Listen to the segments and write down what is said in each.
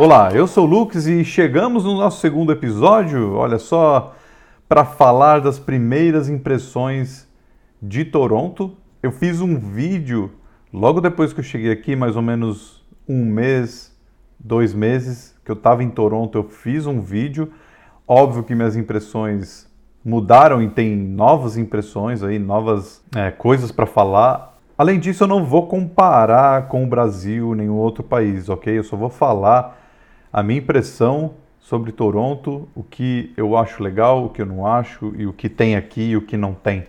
Olá, eu sou o Lucas e chegamos no nosso segundo episódio, olha só, para falar das primeiras impressões de Toronto. Eu fiz um vídeo logo depois que eu cheguei aqui, mais ou menos um mês, dois meses que eu estava em Toronto, eu fiz um vídeo. Óbvio que minhas impressões mudaram e tem novas impressões aí, novas é, coisas para falar. Além disso, eu não vou comparar com o Brasil, nenhum outro país, ok? Eu só vou falar a minha impressão sobre Toronto, o que eu acho legal, o que eu não acho e o que tem aqui e o que não tem,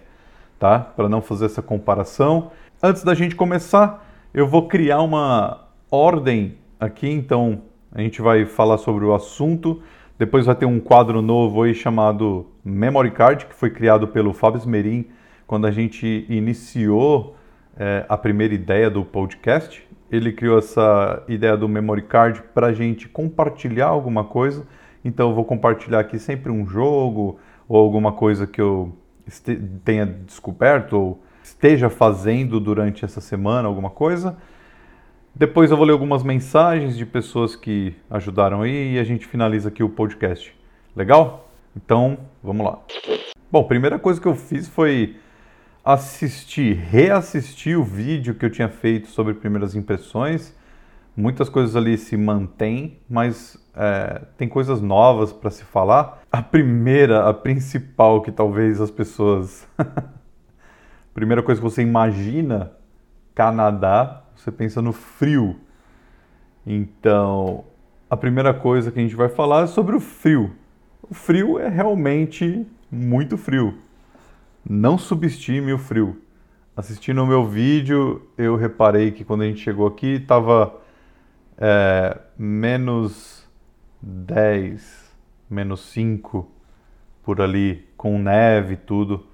tá? Para não fazer essa comparação. Antes da gente começar, eu vou criar uma ordem aqui, então a gente vai falar sobre o assunto. Depois vai ter um quadro novo aí chamado Memory Card, que foi criado pelo Fábio Smerin quando a gente iniciou é, a primeira ideia do podcast. Ele criou essa ideia do Memory Card para a gente compartilhar alguma coisa. Então eu vou compartilhar aqui sempre um jogo ou alguma coisa que eu tenha descoberto ou esteja fazendo durante essa semana, alguma coisa. Depois eu vou ler algumas mensagens de pessoas que ajudaram aí e a gente finaliza aqui o podcast. Legal? Então, vamos lá. Bom, primeira coisa que eu fiz foi assistir, reassistir o vídeo que eu tinha feito sobre primeiras impressões. Muitas coisas ali se mantêm, mas é, tem coisas novas para se falar. A primeira, a principal que talvez as pessoas. primeira coisa que você imagina, Canadá, você pensa no frio. Então, a primeira coisa que a gente vai falar é sobre o frio. O frio é realmente muito frio. Não subestime o frio. Assistindo o meu vídeo, eu reparei que quando a gente chegou aqui estava é, menos 10, menos 5 por ali, com neve e tudo.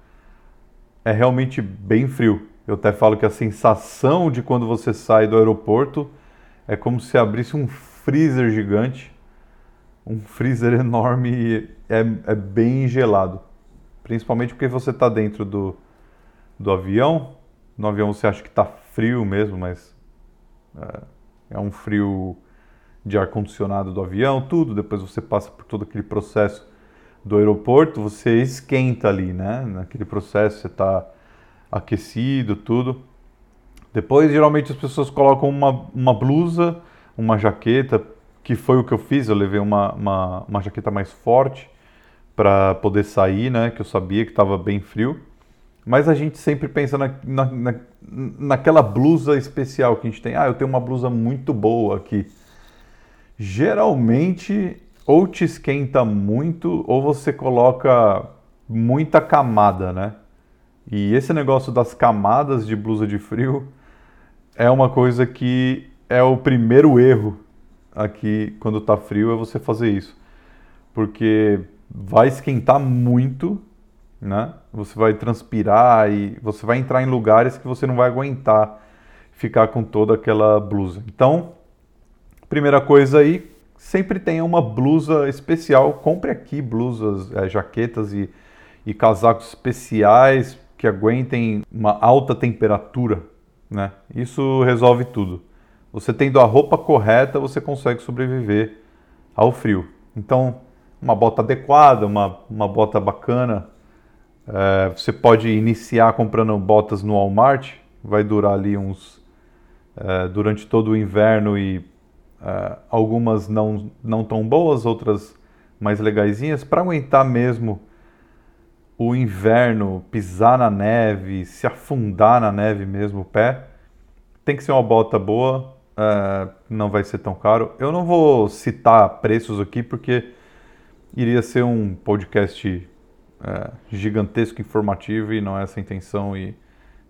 É realmente bem frio. Eu até falo que a sensação de quando você sai do aeroporto é como se abrisse um freezer gigante, um freezer enorme e é, é bem gelado. Principalmente porque você está dentro do, do avião. No avião você acha que está frio mesmo, mas é, é um frio de ar-condicionado do avião, tudo. Depois você passa por todo aquele processo do aeroporto, você esquenta ali, né? Naquele processo você está aquecido, tudo. Depois, geralmente, as pessoas colocam uma, uma blusa, uma jaqueta, que foi o que eu fiz. Eu levei uma, uma, uma jaqueta mais forte para poder sair, né? Que eu sabia que estava bem frio. Mas a gente sempre pensa na, na, na, naquela blusa especial que a gente tem. Ah, eu tenho uma blusa muito boa aqui. Geralmente, ou te esquenta muito, ou você coloca muita camada, né? E esse negócio das camadas de blusa de frio é uma coisa que é o primeiro erro aqui quando tá frio é você fazer isso. Porque vai esquentar muito, né? Você vai transpirar e você vai entrar em lugares que você não vai aguentar ficar com toda aquela blusa. Então, primeira coisa aí, sempre tenha uma blusa especial. Compre aqui blusas, é, jaquetas e, e casacos especiais que aguentem uma alta temperatura, né? Isso resolve tudo. Você tendo a roupa correta, você consegue sobreviver ao frio. Então, uma bota adequada, uma, uma bota bacana. É, você pode iniciar comprando botas no Walmart, vai durar ali uns é, durante todo o inverno e é, algumas não, não tão boas, outras mais legaisinhas, para aguentar mesmo o inverno, pisar na neve, se afundar na neve mesmo o pé, tem que ser uma bota boa, uh, não vai ser tão caro. Eu não vou citar preços aqui porque iria ser um podcast uh, gigantesco, informativo e não é essa a intenção e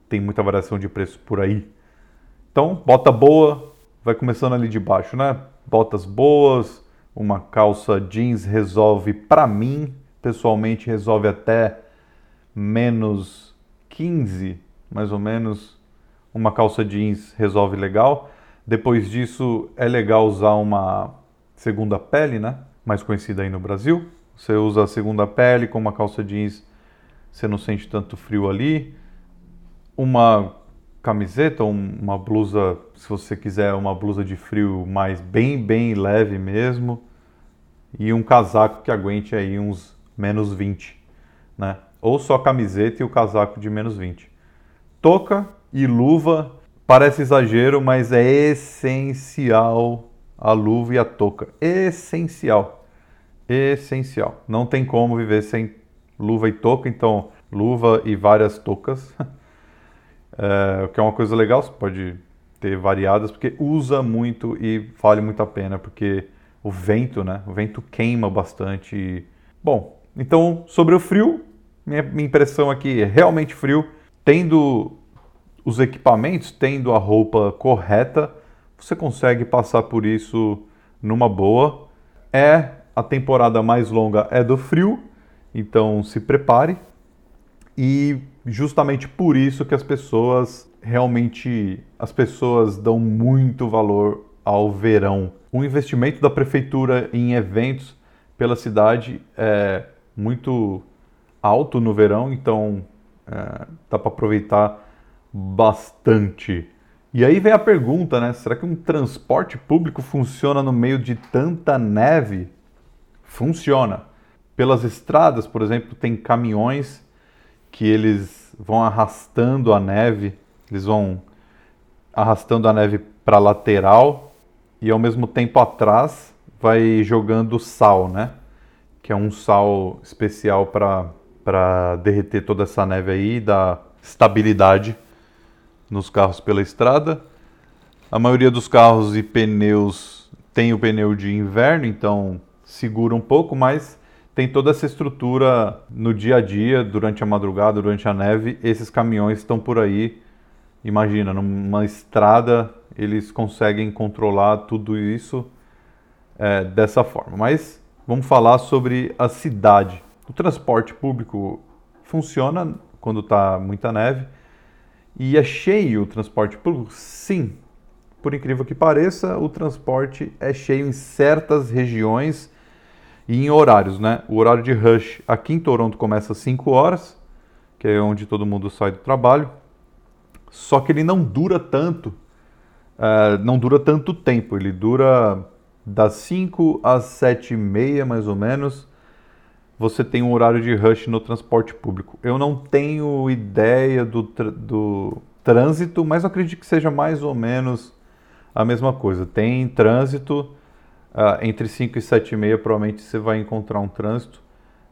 tem muita variação de preço por aí. Então, bota boa, vai começando ali de baixo, né? Botas boas, uma calça jeans resolve para mim pessoalmente resolve até menos 15, mais ou menos, uma calça jeans resolve legal. Depois disso, é legal usar uma segunda pele, né? Mais conhecida aí no Brasil. Você usa a segunda pele com uma calça jeans, você não sente tanto frio ali. Uma camiseta uma blusa, se você quiser uma blusa de frio mais bem, bem leve mesmo, e um casaco que aguente aí uns menos 20, né? Ou só camiseta e o casaco de menos 20. Toca e luva parece exagero, mas é essencial a luva e a touca. Essencial. Essencial. Não tem como viver sem luva e touca, então luva e várias toucas. é, o que é uma coisa legal, você pode ter variadas, porque usa muito e vale muito a pena, porque o vento, né? O vento queima bastante. Bom, então sobre o frio, minha, minha impressão aqui é realmente frio. Tendo os equipamentos, tendo a roupa correta, você consegue passar por isso numa boa. É a temporada mais longa é do frio, então se prepare. E justamente por isso que as pessoas realmente as pessoas dão muito valor ao verão. O investimento da prefeitura em eventos pela cidade é muito alto no verão, então é, dá para aproveitar bastante. E aí vem a pergunta, né? Será que um transporte público funciona no meio de tanta neve? Funciona. Pelas estradas, por exemplo, tem caminhões que eles vão arrastando a neve, eles vão arrastando a neve para lateral e ao mesmo tempo atrás vai jogando sal, né? Que é um sal especial para derreter toda essa neve aí e dar estabilidade nos carros pela estrada. A maioria dos carros e pneus tem o pneu de inverno, então segura um pouco, mas tem toda essa estrutura no dia a dia, durante a madrugada, durante a neve. Esses caminhões estão por aí. Imagina, numa estrada eles conseguem controlar tudo isso é, dessa forma. Mas vamos falar sobre a cidade. O transporte público funciona quando está muita neve. E é cheio o transporte público? Sim. Por incrível que pareça, o transporte é cheio em certas regiões e em horários, né? O horário de rush aqui em Toronto começa às 5 horas, que é onde todo mundo sai do trabalho. Só que ele não dura tanto, uh, não dura tanto tempo. Ele dura das 5 às 7 e meia, mais ou menos. Você tem um horário de rush no transporte público. Eu não tenho ideia do, do trânsito, mas acredito que seja mais ou menos a mesma coisa. Tem trânsito Uh, entre 5 e 7 e meia provavelmente você vai encontrar um trânsito,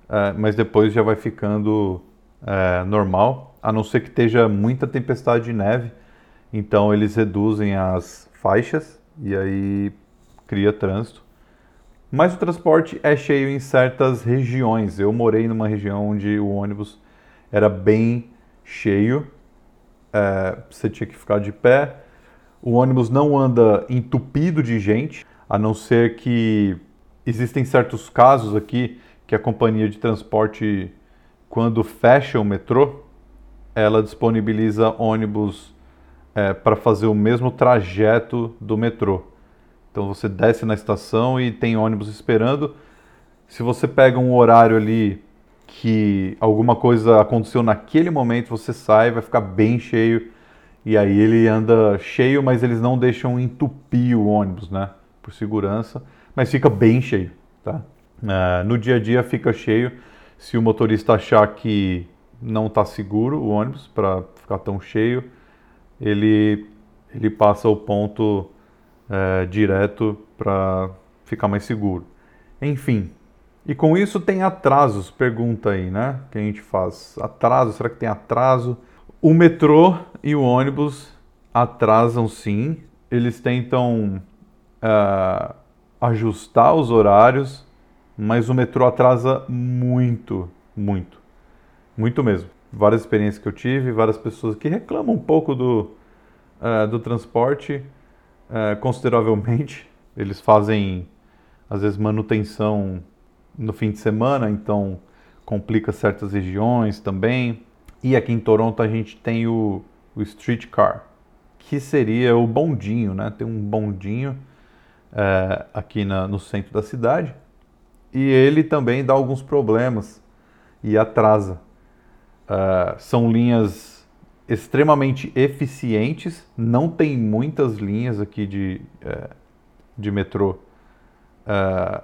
uh, mas depois já vai ficando uh, normal, a não ser que esteja muita tempestade de neve, então eles reduzem as faixas e aí cria trânsito. Mas o transporte é cheio em certas regiões. Eu morei numa região onde o ônibus era bem cheio, eh, você tinha que ficar de pé. O ônibus não anda entupido de gente, a não ser que existem certos casos aqui que a companhia de transporte, quando fecha o metrô, ela disponibiliza ônibus é, para fazer o mesmo trajeto do metrô. Então você desce na estação e tem ônibus esperando. Se você pega um horário ali que alguma coisa aconteceu naquele momento, você sai, vai ficar bem cheio. E aí ele anda cheio, mas eles não deixam entupir o ônibus, né? por segurança, mas fica bem cheio. Tá? Uh, no dia a dia fica cheio se o motorista achar que não está seguro o ônibus para ficar tão cheio, ele, ele passa o ponto uh, direto para ficar mais seguro. Enfim, e com isso tem atrasos, pergunta aí, né? Que a gente faz. Atraso, será que tem atraso? O metrô e o ônibus atrasam sim. Eles tentam uh, ajustar os horários, mas o metrô atrasa muito, muito, muito mesmo. Várias experiências que eu tive, várias pessoas que reclamam um pouco do, uh, do transporte, uh, consideravelmente. Eles fazem, às vezes, manutenção no fim de semana, então complica certas regiões também. E aqui em Toronto a gente tem o, o streetcar, que seria o bondinho, né? Tem um bondinho é, aqui na, no centro da cidade. E ele também dá alguns problemas e atrasa. É, são linhas extremamente eficientes. Não tem muitas linhas aqui de, é, de metrô é,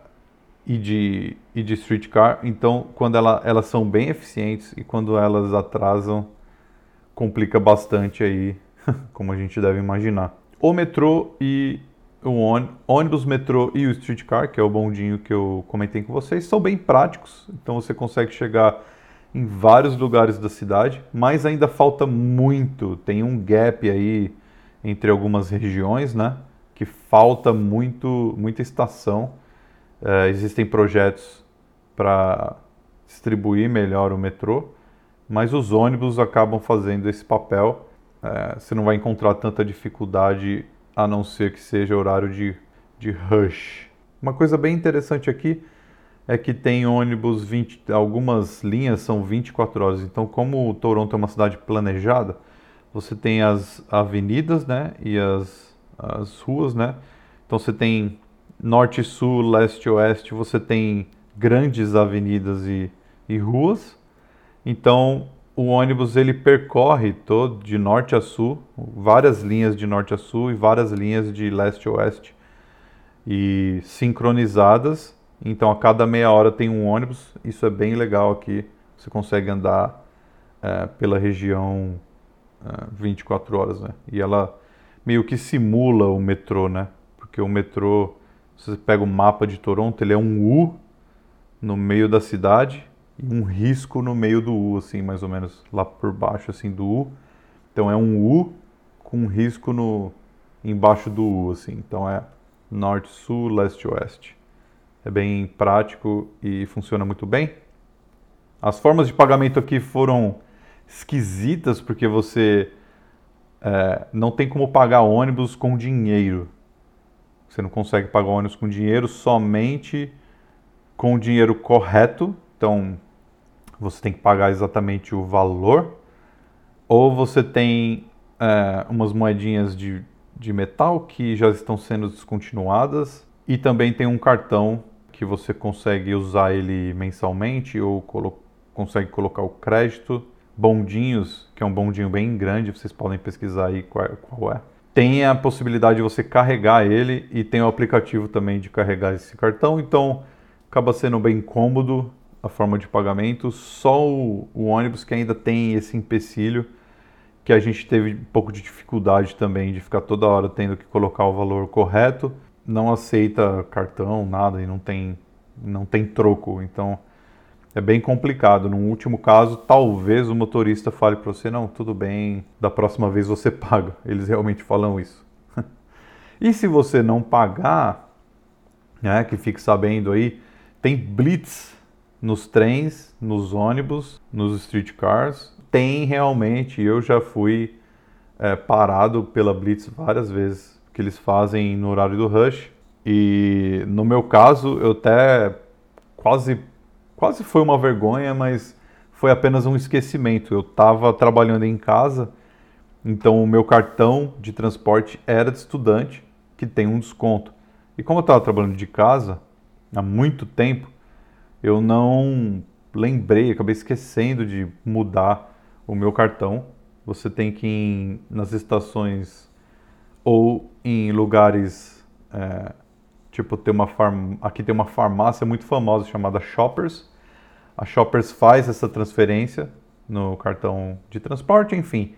e, de, e de streetcar. Então, quando ela, elas são bem eficientes e quando elas atrasam, complica bastante aí, como a gente deve imaginar. O metrô e o ônibus, metrô e o streetcar, que é o bondinho que eu comentei com vocês, são bem práticos. Então você consegue chegar em vários lugares da cidade, mas ainda falta muito. Tem um gap aí entre algumas regiões, né? Que falta muito, muita estação. É, existem projetos para distribuir melhor o metrô, mas os ônibus acabam fazendo esse papel. É, você não vai encontrar tanta dificuldade a não ser que seja horário de, de rush. Uma coisa bem interessante aqui é que tem ônibus 20, algumas linhas são 24 horas. Então, como Toronto é uma cidade planejada, você tem as avenidas, né, e as, as ruas, né? Então você tem norte, sul, leste, oeste, você tem grandes avenidas e, e ruas. Então, o ônibus ele percorre todo de norte a sul, várias linhas de norte a sul e várias linhas de leste a oeste e sincronizadas. Então a cada meia hora tem um ônibus. Isso é bem legal aqui. Você consegue andar é, pela região é, 24 horas, né? E ela meio que simula o metrô, né? Porque o metrô, você pega o mapa de Toronto, ele é um U no meio da cidade um risco no meio do U, assim, mais ou menos lá por baixo, assim, do U. Então é um U com um risco no embaixo do U, assim. Então é norte, sul, leste, oeste. É bem prático e funciona muito bem. As formas de pagamento aqui foram esquisitas porque você é, não tem como pagar ônibus com dinheiro. Você não consegue pagar ônibus com dinheiro somente com o dinheiro correto. Então, você tem que pagar exatamente o valor, ou você tem é, umas moedinhas de, de metal que já estão sendo descontinuadas, e também tem um cartão que você consegue usar ele mensalmente ou colo consegue colocar o crédito. Bondinhos, que é um bondinho bem grande, vocês podem pesquisar aí qual, qual é. Tem a possibilidade de você carregar ele e tem o aplicativo também de carregar esse cartão, então acaba sendo bem cômodo a forma de pagamento, só o, o, ônibus que ainda tem esse empecilho, que a gente teve um pouco de dificuldade também de ficar toda hora tendo que colocar o valor correto, não aceita cartão, nada, e não tem, não tem troco, então é bem complicado. No último caso, talvez o motorista fale para você, não, tudo bem, da próxima vez você paga. Eles realmente falam isso. e se você não pagar, né, que fique sabendo aí, tem blitz nos trens, nos ônibus, nos streetcars. Tem realmente, eu já fui é, parado pela Blitz várias vezes, que eles fazem no horário do rush. E no meu caso, eu até quase, quase foi uma vergonha, mas foi apenas um esquecimento. Eu estava trabalhando em casa, então o meu cartão de transporte era de estudante, que tem um desconto. E como eu estava trabalhando de casa há muito tempo, eu não lembrei, acabei esquecendo de mudar o meu cartão. Você tem que ir nas estações ou em lugares é, tipo ter uma farm... aqui tem uma farmácia muito famosa chamada Shoppers. A Shoppers faz essa transferência no cartão de transporte, enfim.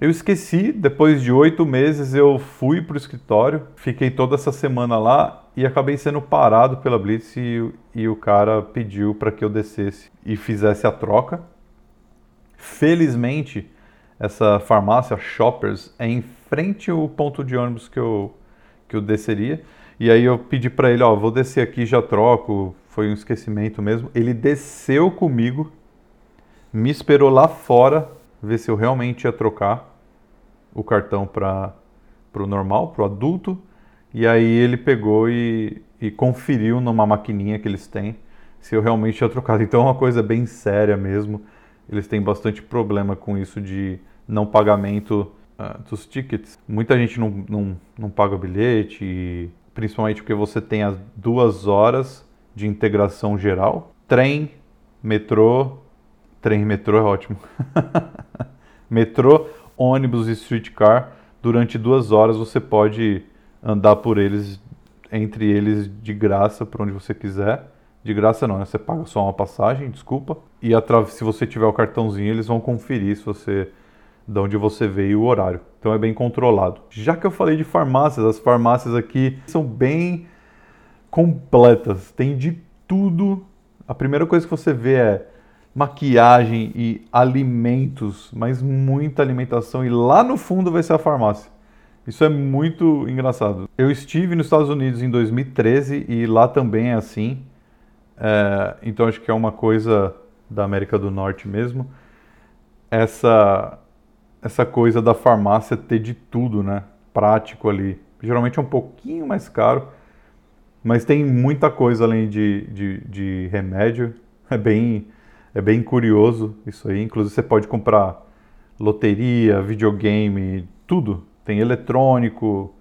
Eu esqueci, depois de oito meses eu fui para o escritório, fiquei toda essa semana lá e acabei sendo parado pela Blitz e, e o cara pediu para que eu descesse e fizesse a troca. Felizmente, essa farmácia Shoppers é em frente ao ponto de ônibus que eu, que eu desceria. E aí eu pedi para ele, ó, vou descer aqui já troco, foi um esquecimento mesmo. Ele desceu comigo, me esperou lá fora, ver se eu realmente ia trocar o cartão para o normal, para o adulto. E aí ele pegou e, e conferiu numa maquininha que eles têm se eu realmente tinha trocado. Então é uma coisa bem séria mesmo. Eles têm bastante problema com isso de não pagamento uh, dos tickets. Muita gente não, não, não paga o bilhete, e, principalmente porque você tem as duas horas de integração geral. Trem, metrô, trem metrô é ótimo. Metrô, ônibus e streetcar, durante duas horas você pode andar por eles, entre eles de graça, para onde você quiser. De graça não, né? você paga só uma passagem, desculpa. E se você tiver o cartãozinho, eles vão conferir se você de onde você veio o horário. Então é bem controlado. Já que eu falei de farmácias, as farmácias aqui são bem completas, tem de tudo. A primeira coisa que você vê é maquiagem e alimentos, mas muita alimentação e lá no fundo vai ser a farmácia. Isso é muito engraçado. Eu estive nos Estados Unidos em 2013 e lá também é assim. É, então acho que é uma coisa da América do Norte mesmo. Essa essa coisa da farmácia ter de tudo, né? Prático ali. Geralmente é um pouquinho mais caro, mas tem muita coisa além de, de, de remédio. É bem, é bem curioso isso aí. Inclusive você pode comprar loteria, videogame, tudo. Tem eletrônico,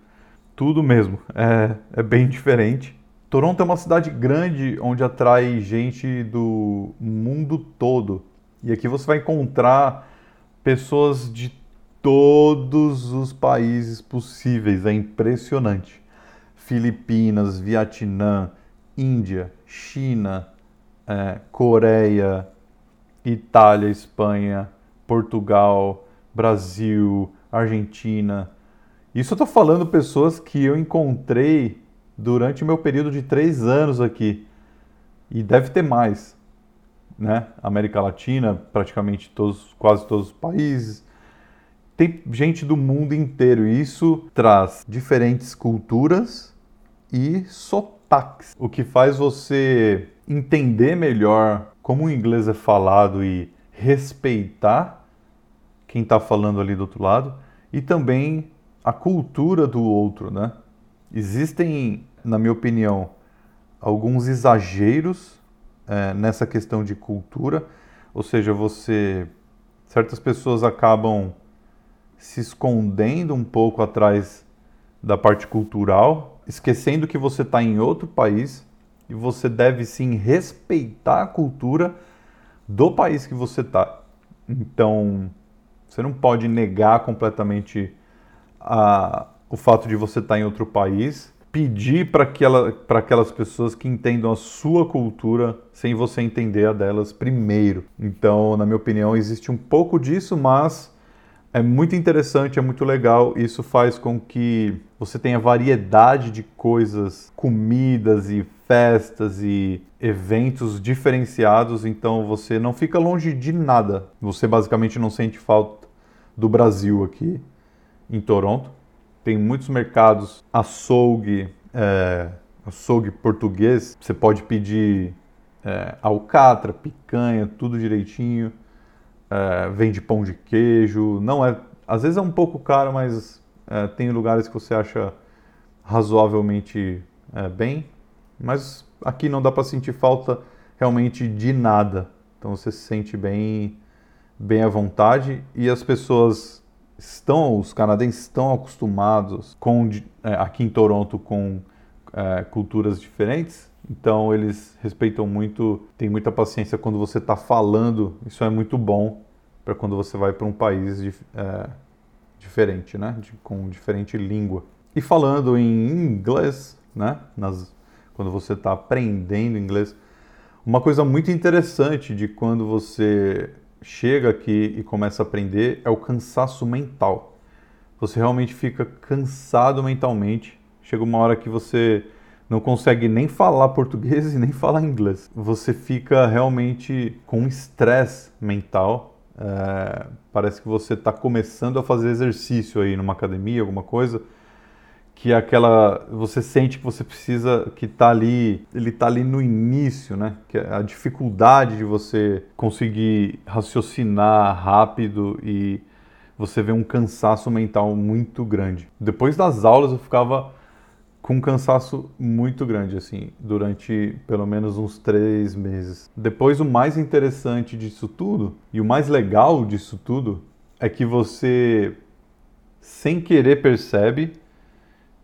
tudo mesmo. É, é bem diferente. Toronto é uma cidade grande onde atrai gente do mundo todo. E aqui você vai encontrar pessoas de todos os países possíveis. É impressionante. Filipinas, Vietnã, Índia, China, é, Coreia, Itália, Espanha, Portugal, Brasil, Argentina. Isso eu estou falando pessoas que eu encontrei durante meu período de três anos aqui. E deve ter mais né? América Latina, praticamente todos, quase todos os países. Tem gente do mundo inteiro e isso traz diferentes culturas e sotaques, o que faz você entender melhor como o inglês é falado e respeitar quem está falando ali do outro lado e também a cultura do outro, né? Existem, na minha opinião, alguns exageros é, nessa questão de cultura, ou seja, você certas pessoas acabam se escondendo um pouco atrás da parte cultural, esquecendo que você está em outro país e você deve sim respeitar a cultura do país que você está. Então, você não pode negar completamente a, o fato de você estar tá em outro país pedir para aquela, aquelas pessoas que entendam a sua cultura sem você entender a delas primeiro. Então, na minha opinião, existe um pouco disso, mas é muito interessante, é muito legal. Isso faz com que você tenha variedade de coisas, comidas e festas e eventos diferenciados, então você não fica longe de nada. Você basicamente não sente falta do Brasil aqui em Toronto tem muitos mercados açougue, é, açougue português. Você pode pedir é, alcatra, picanha, tudo direitinho. É, vende pão de queijo. Não é, às vezes é um pouco caro, mas é, tem lugares que você acha razoavelmente é, bem. Mas aqui não dá para sentir falta realmente de nada. Então você se sente bem, bem à vontade e as pessoas estão, os canadenses estão acostumados com é, aqui em Toronto com é, culturas diferentes, então eles respeitam muito, tem muita paciência quando você está falando. Isso é muito bom para quando você vai para um país de, é, diferente, né, de, com diferente língua. E falando em inglês, né, nas, quando você está aprendendo inglês, uma coisa muito interessante de quando você chega aqui e começa a aprender é o cansaço mental. Você realmente fica cansado mentalmente. Chega uma hora que você não consegue nem falar português e nem falar inglês. Você fica realmente com estresse mental. É, parece que você está começando a fazer exercício aí numa academia, alguma coisa que é aquela você sente que você precisa que está ali ele está ali no início né? Que é a dificuldade de você conseguir raciocinar rápido e você vê um cansaço mental muito grande. Depois das aulas eu ficava com um cansaço muito grande assim durante pelo menos uns três meses. Depois o mais interessante disso tudo e o mais legal disso tudo é que você sem querer percebe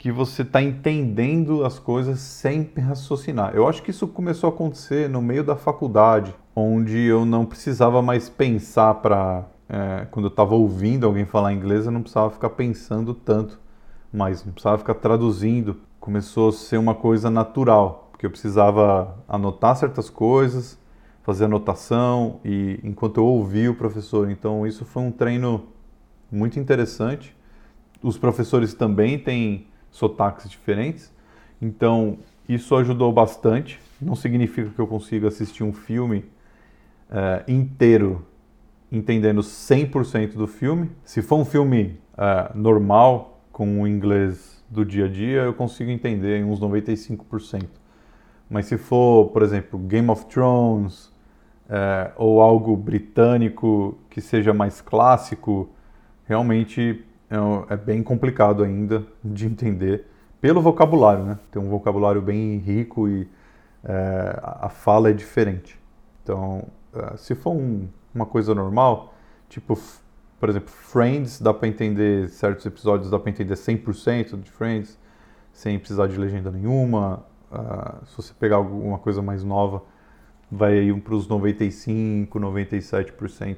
que você está entendendo as coisas sem raciocinar. Eu acho que isso começou a acontecer no meio da faculdade, onde eu não precisava mais pensar para é, quando eu estava ouvindo alguém falar inglês, eu não precisava ficar pensando tanto, mas não precisava ficar traduzindo. Começou a ser uma coisa natural, porque eu precisava anotar certas coisas, fazer anotação e enquanto eu ouvia o professor. Então isso foi um treino muito interessante. Os professores também têm sotaques diferentes, então isso ajudou bastante. Não significa que eu consiga assistir um filme é, inteiro entendendo 100% do filme. Se for um filme é, normal, com o inglês do dia a dia, eu consigo entender em uns 95%. Mas se for, por exemplo, Game of Thrones é, ou algo britânico que seja mais clássico, realmente é, é, bem complicado ainda de entender pelo vocabulário, né? Tem um vocabulário bem rico e é, a fala é diferente. Então, é, se for um uma coisa normal, tipo, por exemplo, Friends, dá para entender certos episódios, dá para entender 100% de Friends, sem precisar de legenda nenhuma. Uh, se você pegar alguma coisa mais nova, vai aí para os 95, 97%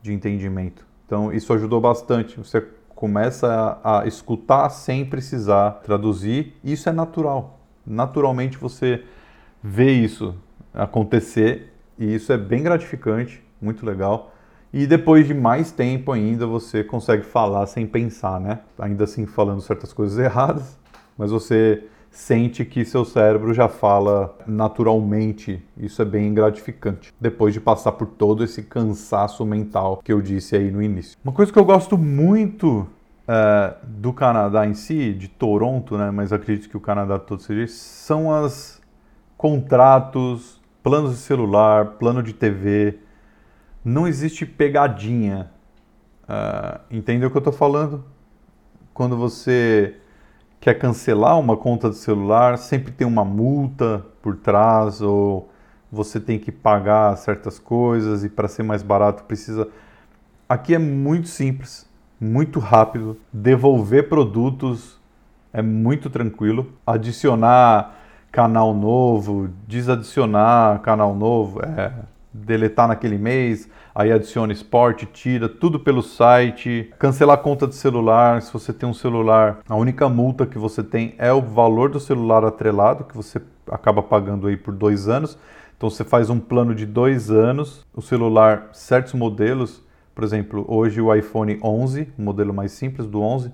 de entendimento. Então, isso ajudou bastante. Você começa a, a escutar sem precisar traduzir. Isso é natural. Naturalmente você vê isso acontecer e isso é bem gratificante muito legal. E depois de mais tempo ainda você consegue falar sem pensar, né? Ainda assim falando certas coisas erradas, mas você sente que seu cérebro já fala naturalmente. Isso é bem gratificante. Depois de passar por todo esse cansaço mental que eu disse aí no início. Uma coisa que eu gosto muito é, do Canadá em si, de Toronto, né? Mas acredito que o Canadá todo seja, são as contratos, planos de celular, plano de TV não existe pegadinha. Uh, entendeu o que eu estou falando? Quando você quer cancelar uma conta de celular, sempre tem uma multa por trás ou você tem que pagar certas coisas e para ser mais barato precisa. Aqui é muito simples, muito rápido. Devolver produtos é muito tranquilo. Adicionar canal novo, desadicionar canal novo é deletar naquele mês, aí adiciona esporte, tira tudo pelo site, cancelar conta de celular, se você tem um celular, a única multa que você tem é o valor do celular atrelado, que você acaba pagando aí por dois anos. Então você faz um plano de dois anos, o celular, certos modelos, por exemplo, hoje o iPhone 11, o modelo mais simples do 11,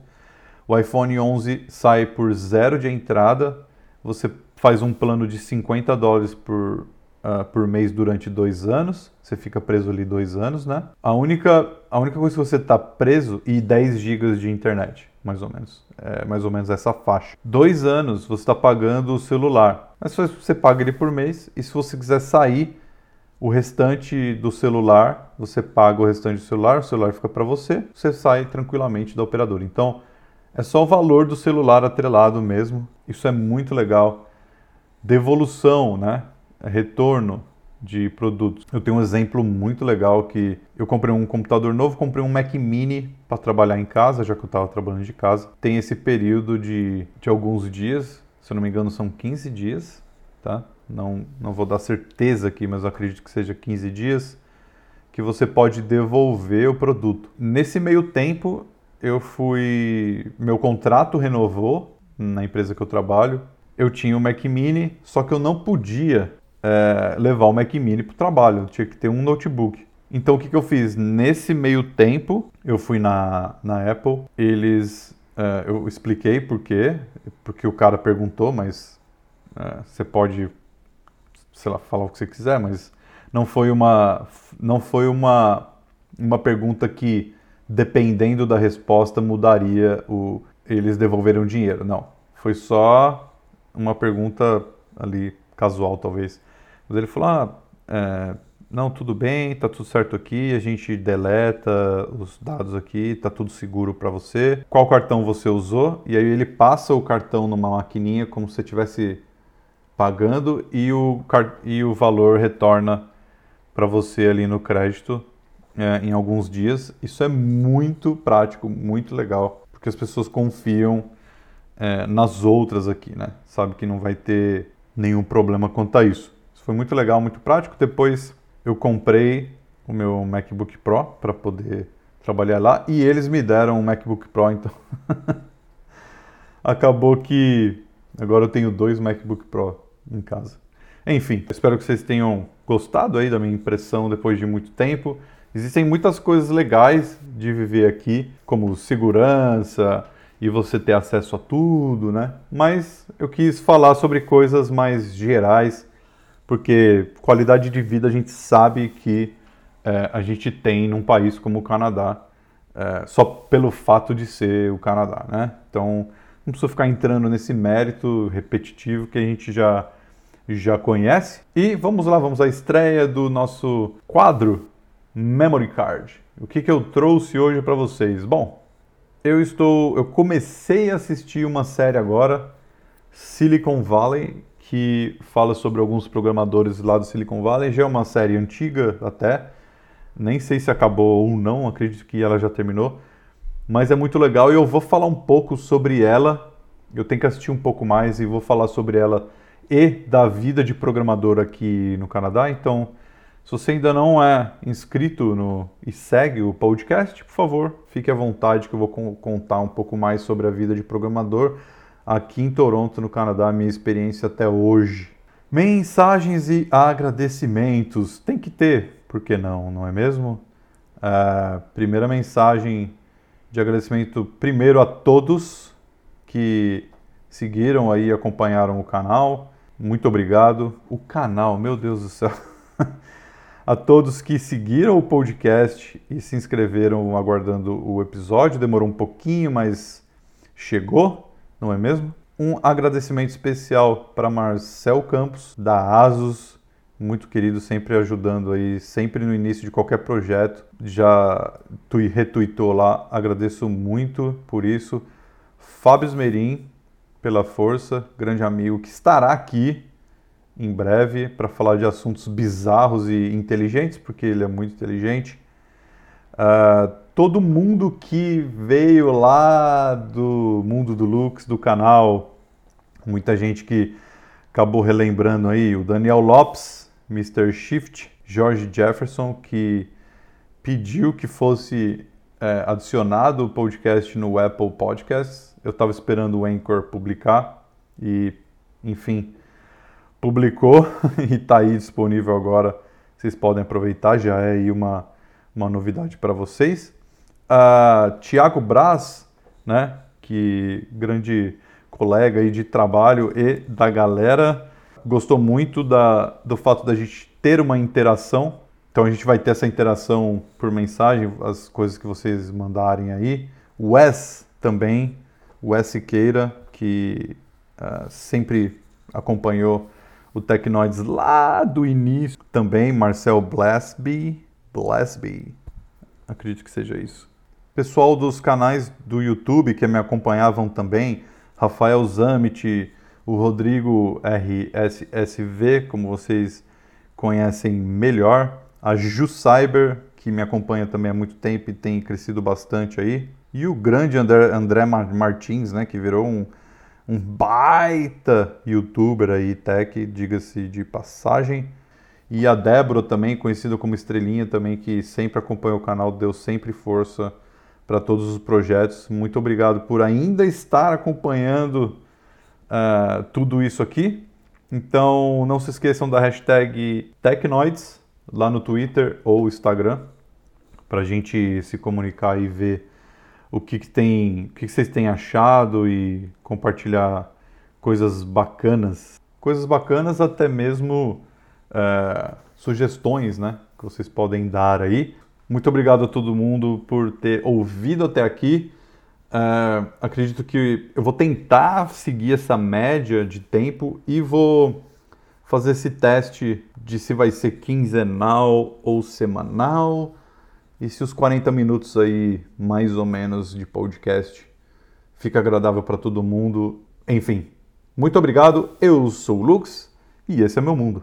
o iPhone 11 sai por zero de entrada, você faz um plano de 50 dólares por uh, por mês durante dois anos. Você fica preso ali dois anos, né? A única, a única coisa que você está preso e 10 gigas de internet, mais ou menos. É mais ou menos essa faixa. Dois anos você está pagando o celular. Mas você paga ele por mês e se você quiser sair o restante do celular, você paga o restante do celular, o celular fica para você, você sai tranquilamente da operadora. Então, é só o valor do celular atrelado mesmo. Isso é muito legal. Devolução, né? Retorno de produtos. Eu tenho um exemplo muito legal que eu comprei um computador novo, comprei um Mac Mini para trabalhar em casa, já que eu estava trabalhando de casa. Tem esse período de, de alguns dias, se eu não me engano são 15 dias, tá? Não, não vou dar certeza aqui, mas acredito que seja 15 dias, que você pode devolver o produto. Nesse meio tempo, eu fui. Meu contrato renovou na empresa que eu trabalho. Eu tinha o Mac Mini, só que eu não podia é, levar o Mac Mini para o trabalho, tinha que ter um notebook. Então o que, que eu fiz? Nesse meio tempo, eu fui na, na Apple, eles. É, eu expliquei por quê, porque o cara perguntou, mas é, você pode, sei lá, falar o que você quiser, mas não foi uma, não foi uma, uma pergunta que, dependendo da resposta, mudaria o, eles devolveram dinheiro. Não, foi só uma pergunta ali casual, talvez. Mas ele falou: ah, é, não, tudo bem, tá tudo certo aqui, a gente deleta os dados aqui, tá tudo seguro para você. Qual cartão você usou? E aí ele passa o cartão numa maquininha como se você estivesse pagando e o, e o valor retorna para você ali no crédito é, em alguns dias. Isso é muito prático, muito legal, porque as pessoas confiam é, nas outras aqui, né? Sabe que não vai ter nenhum problema quanto a isso foi muito legal, muito prático. Depois eu comprei o meu MacBook Pro para poder trabalhar lá e eles me deram um MacBook Pro, então acabou que agora eu tenho dois MacBook Pro em casa. Enfim, espero que vocês tenham gostado aí da minha impressão depois de muito tempo. Existem muitas coisas legais de viver aqui, como segurança e você ter acesso a tudo, né? Mas eu quis falar sobre coisas mais gerais, porque qualidade de vida a gente sabe que é, a gente tem num país como o Canadá, é, só pelo fato de ser o Canadá, né? Então não precisa ficar entrando nesse mérito repetitivo que a gente já já conhece. E vamos lá, vamos à estreia do nosso quadro Memory Card. O que, que eu trouxe hoje para vocês? Bom, eu estou, eu comecei a assistir uma série agora, Silicon Valley, que fala sobre alguns programadores lá do Silicon Valley. Já é uma série antiga até, nem sei se acabou ou não, acredito que ela já terminou, mas é muito legal e eu vou falar um pouco sobre ela. Eu tenho que assistir um pouco mais e vou falar sobre ela e da vida de programador aqui no Canadá. Então, se você ainda não é inscrito no, e segue o podcast, por favor, fique à vontade que eu vou contar um pouco mais sobre a vida de programador aqui em Toronto, no Canadá, minha experiência até hoje. Mensagens e agradecimentos. Tem que ter, por que não, não é mesmo? Uh, primeira mensagem de agradecimento primeiro a todos que seguiram aí, acompanharam o canal. Muito obrigado. O canal, meu Deus do céu. a todos que seguiram o podcast e se inscreveram aguardando o episódio. Demorou um pouquinho, mas chegou, não é mesmo? Um agradecimento especial para Marcel Campos, da Asus, muito querido, sempre ajudando aí, sempre no início de qualquer projeto. Já retuitou lá, agradeço muito por isso. Fábio Esmerim, pela força, grande amigo que estará aqui em breve para falar de assuntos bizarros e inteligentes, porque ele é muito inteligente. Uh, todo mundo que veio lá do mundo do Lux, do canal, muita gente que acabou relembrando aí, o Daniel Lopes, Mr. Shift, George Jefferson, que pediu que fosse é, adicionado o podcast no Apple Podcasts eu estava esperando o Anchor publicar e, enfim, publicou e está aí disponível agora. Vocês podem aproveitar, já é aí uma, uma novidade para vocês. Uh, Tiago Braz, né, que grande colega aí de trabalho e da galera, gostou muito da, do fato da gente ter uma interação. Então a gente vai ter essa interação por mensagem, as coisas que vocês mandarem aí. Wes também o S. Queira, que uh, sempre acompanhou o Tecnoids lá do início, também Marcel Blasby, Blasby, acredito que seja isso. Pessoal dos canais do YouTube que me acompanhavam também, Rafael Zamit, o Rodrigo RSSV, como vocês conhecem melhor, a Ju Cyber, que me acompanha também há muito tempo e tem crescido bastante aí, e o grande André, André Martins, né, que virou um, um baita youtuber aí, tech, diga-se de passagem. E a Débora também, conhecida como Estrelinha também, que sempre acompanhou o canal, deu sempre força para todos os projetos. Muito obrigado por ainda estar acompanhando uh, tudo isso aqui. Então não se esqueçam da hashtag Tecnoids lá no Twitter ou Instagram para a gente se comunicar e ver o que, que tem, o que, que vocês têm achado e compartilhar coisas bacanas, coisas bacanas até mesmo é, sugestões, né, que vocês podem dar aí. Muito obrigado a todo mundo por ter ouvido até aqui. É, acredito que eu vou tentar seguir essa média de tempo e vou fazer esse teste de se vai ser quinzenal ou semanal e se os 40 minutos aí, mais ou menos, de podcast fica agradável para todo mundo, enfim. Muito obrigado, eu sou o Lux e esse é meu mundo.